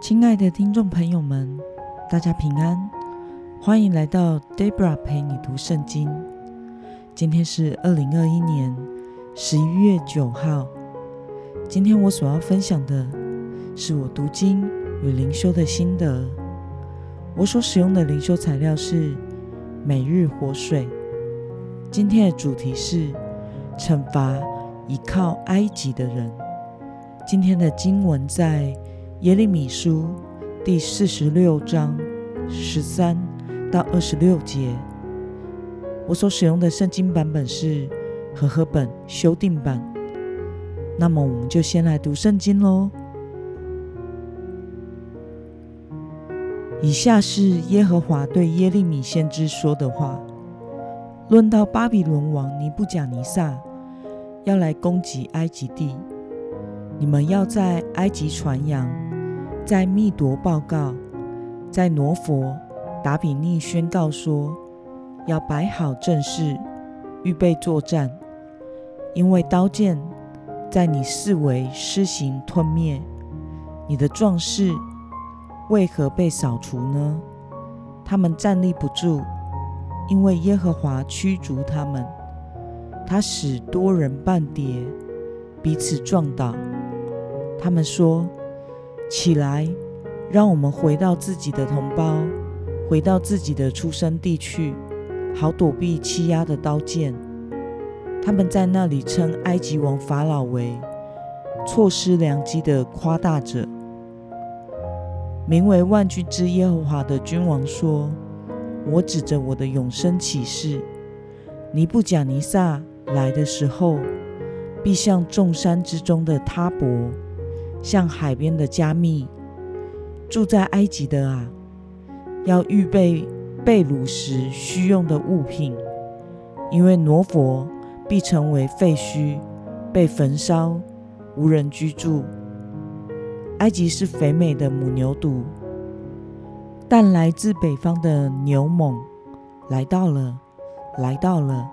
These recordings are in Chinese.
亲爱的听众朋友们，大家平安，欢迎来到 Debra 陪你读圣经。今天是二零二一年十一月九号。今天我所要分享的是我读经与灵修的心得。我所使用的灵修材料是每日活水。今天的主题是惩罚依靠埃及的人。今天的经文在耶利米书第四十六章十三到二十六节。我所使用的圣经版本是和合本修订版。那么，我们就先来读圣经喽。以下是耶和华对耶利米先知说的话：论到巴比伦王尼布甲尼撒要来攻击埃及地。你们要在埃及传扬，在密夺报告，在挪佛达比尼宣告说：要摆好阵势，预备作战，因为刀剑在你四围施行吞灭。你的壮士为何被扫除呢？他们站立不住，因为耶和华驱逐他们。他使多人半跌，彼此撞倒。他们说：“起来，让我们回到自己的同胞，回到自己的出生地去，好躲避欺压的刀剑。”他们在那里称埃及王法老为错失良机的夸大者。名为万军之耶和华的君王说：“我指着我的永生起誓，尼布甲尼撒来的时候，必像众山之中的他伯。”像海边的加密，住在埃及的啊，要预备被掳时需用的物品，因为挪佛必成为废墟，被焚烧，无人居住。埃及是肥美的母牛肚，但来自北方的牛猛来到了，来到了，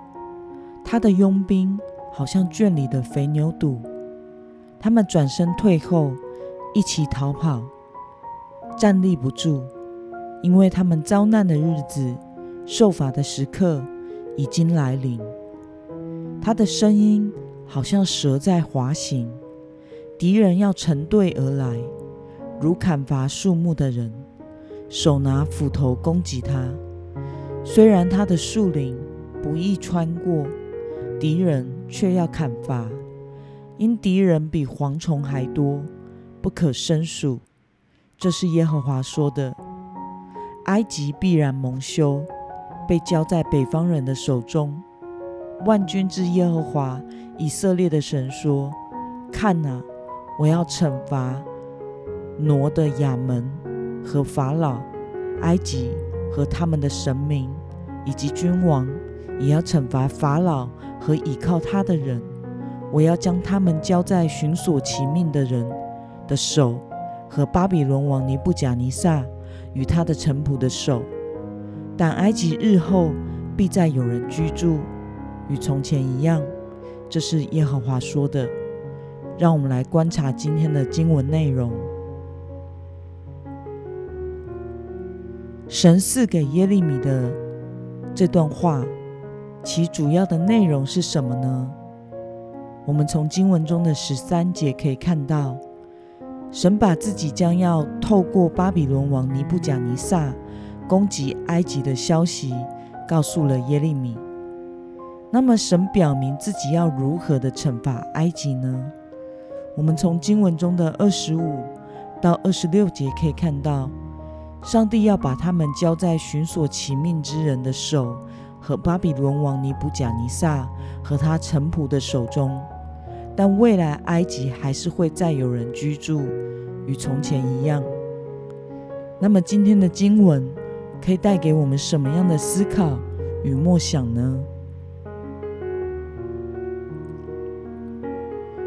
他的佣兵好像圈里的肥牛肚。他们转身退后，一起逃跑，站立不住，因为他们遭难的日子、受罚的时刻已经来临。他的声音好像蛇在滑行，敌人要成队而来，如砍伐树木的人，手拿斧头攻击他。虽然他的树林不易穿过，敌人却要砍伐。因敌人比蝗虫还多，不可胜数。这是耶和华说的。埃及必然蒙羞，被交在北方人的手中。万军之耶和华以色列的神说：“看哪，我要惩罚挪的亚门和法老，埃及和他们的神明以及君王，也要惩罚法老和倚靠他的人。”我要将他们交在寻索其命的人的手，和巴比伦王尼布甲尼撒与他的臣仆的手。但埃及日后必再有人居住，与从前一样。这是耶和华说的。让我们来观察今天的经文内容。神赐给耶利米的这段话，其主要的内容是什么呢？我们从经文中的十三节可以看到，神把自己将要透过巴比伦王尼布甲尼撒攻击埃及的消息告诉了耶利米。那么，神表明自己要如何的惩罚埃及呢？我们从经文中的二十五到二十六节可以看到，上帝要把他们交在寻索其命之人的手和巴比伦王尼布甲尼撒和他臣仆的手中。但未来埃及还是会再有人居住，与从前一样。那么今天的经文可以带给我们什么样的思考与默想呢？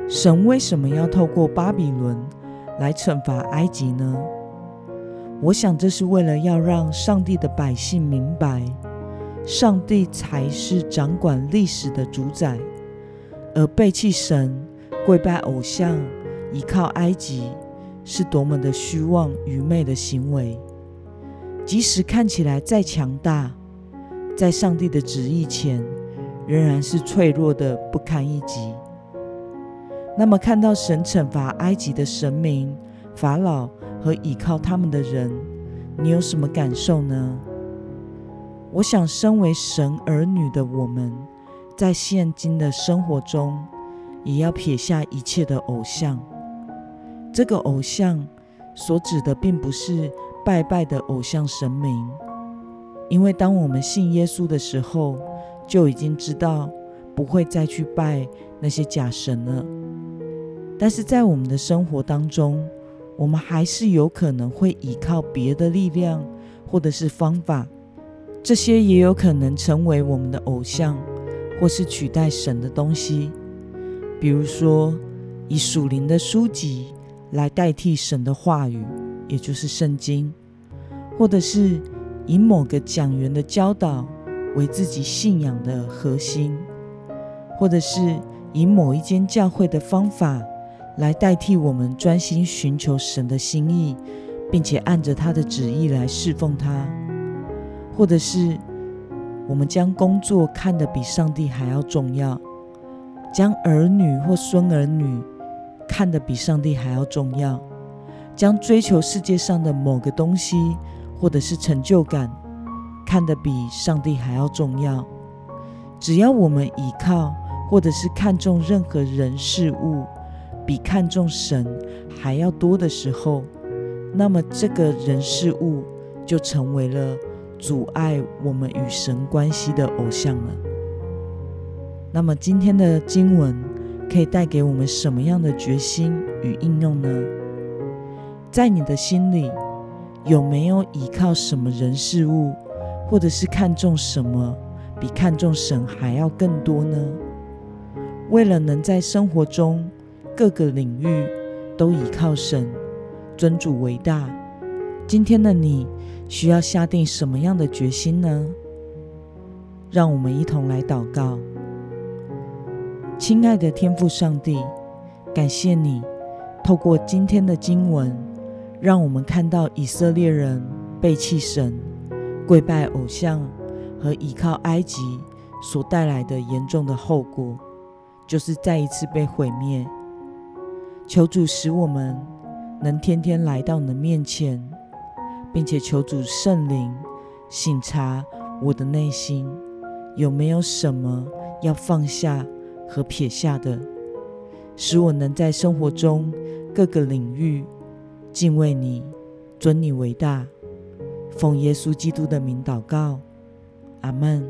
神为什么要透过巴比伦来惩罚埃及呢？我想这是为了要让上帝的百姓明白，上帝才是掌管历史的主宰。而背弃神、跪拜偶像、依靠埃及，是多么的虚妄愚昧的行为。即使看起来再强大，在上帝的旨意前，仍然是脆弱的不堪一击。那么，看到神惩罚埃及的神明法老和倚靠他们的人，你有什么感受呢？我想，身为神儿女的我们，在现今的生活中，也要撇下一切的偶像。这个偶像所指的，并不是拜拜的偶像神明，因为当我们信耶稣的时候，就已经知道不会再去拜那些假神了。但是在我们的生活当中，我们还是有可能会依靠别的力量或者是方法，这些也有可能成为我们的偶像，或是取代神的东西。比如说，以属灵的书籍来代替神的话语，也就是圣经，或者是以某个讲员的教导为自己信仰的核心，或者是以某一间教会的方法。来代替我们专心寻求神的心意，并且按着他的旨意来侍奉他，或者是我们将工作看得比上帝还要重要，将儿女或孙儿女看得比上帝还要重要，将追求世界上的某个东西或者是成就感看得比上帝还要重要。只要我们依靠或者是看重任何人事物。比看重神还要多的时候，那么这个人事物就成为了阻碍我们与神关系的偶像了。那么今天的经文可以带给我们什么样的决心与应用呢？在你的心里有没有依靠什么人事物，或者是看重什么比看重神还要更多呢？为了能在生活中，各个领域都倚靠神，尊主为大。今天的你需要下定什么样的决心呢？让我们一同来祷告。亲爱的天父上帝，感谢你透过今天的经文，让我们看到以色列人背弃神、跪拜偶像和倚靠埃及所带来的严重的后果，就是再一次被毁灭。求主使我们能天天来到你的面前，并且求主圣灵醒察我的内心，有没有什么要放下和撇下的，使我能在生活中各个领域敬畏你、尊你为大。奉耶稣基督的名祷告，阿门。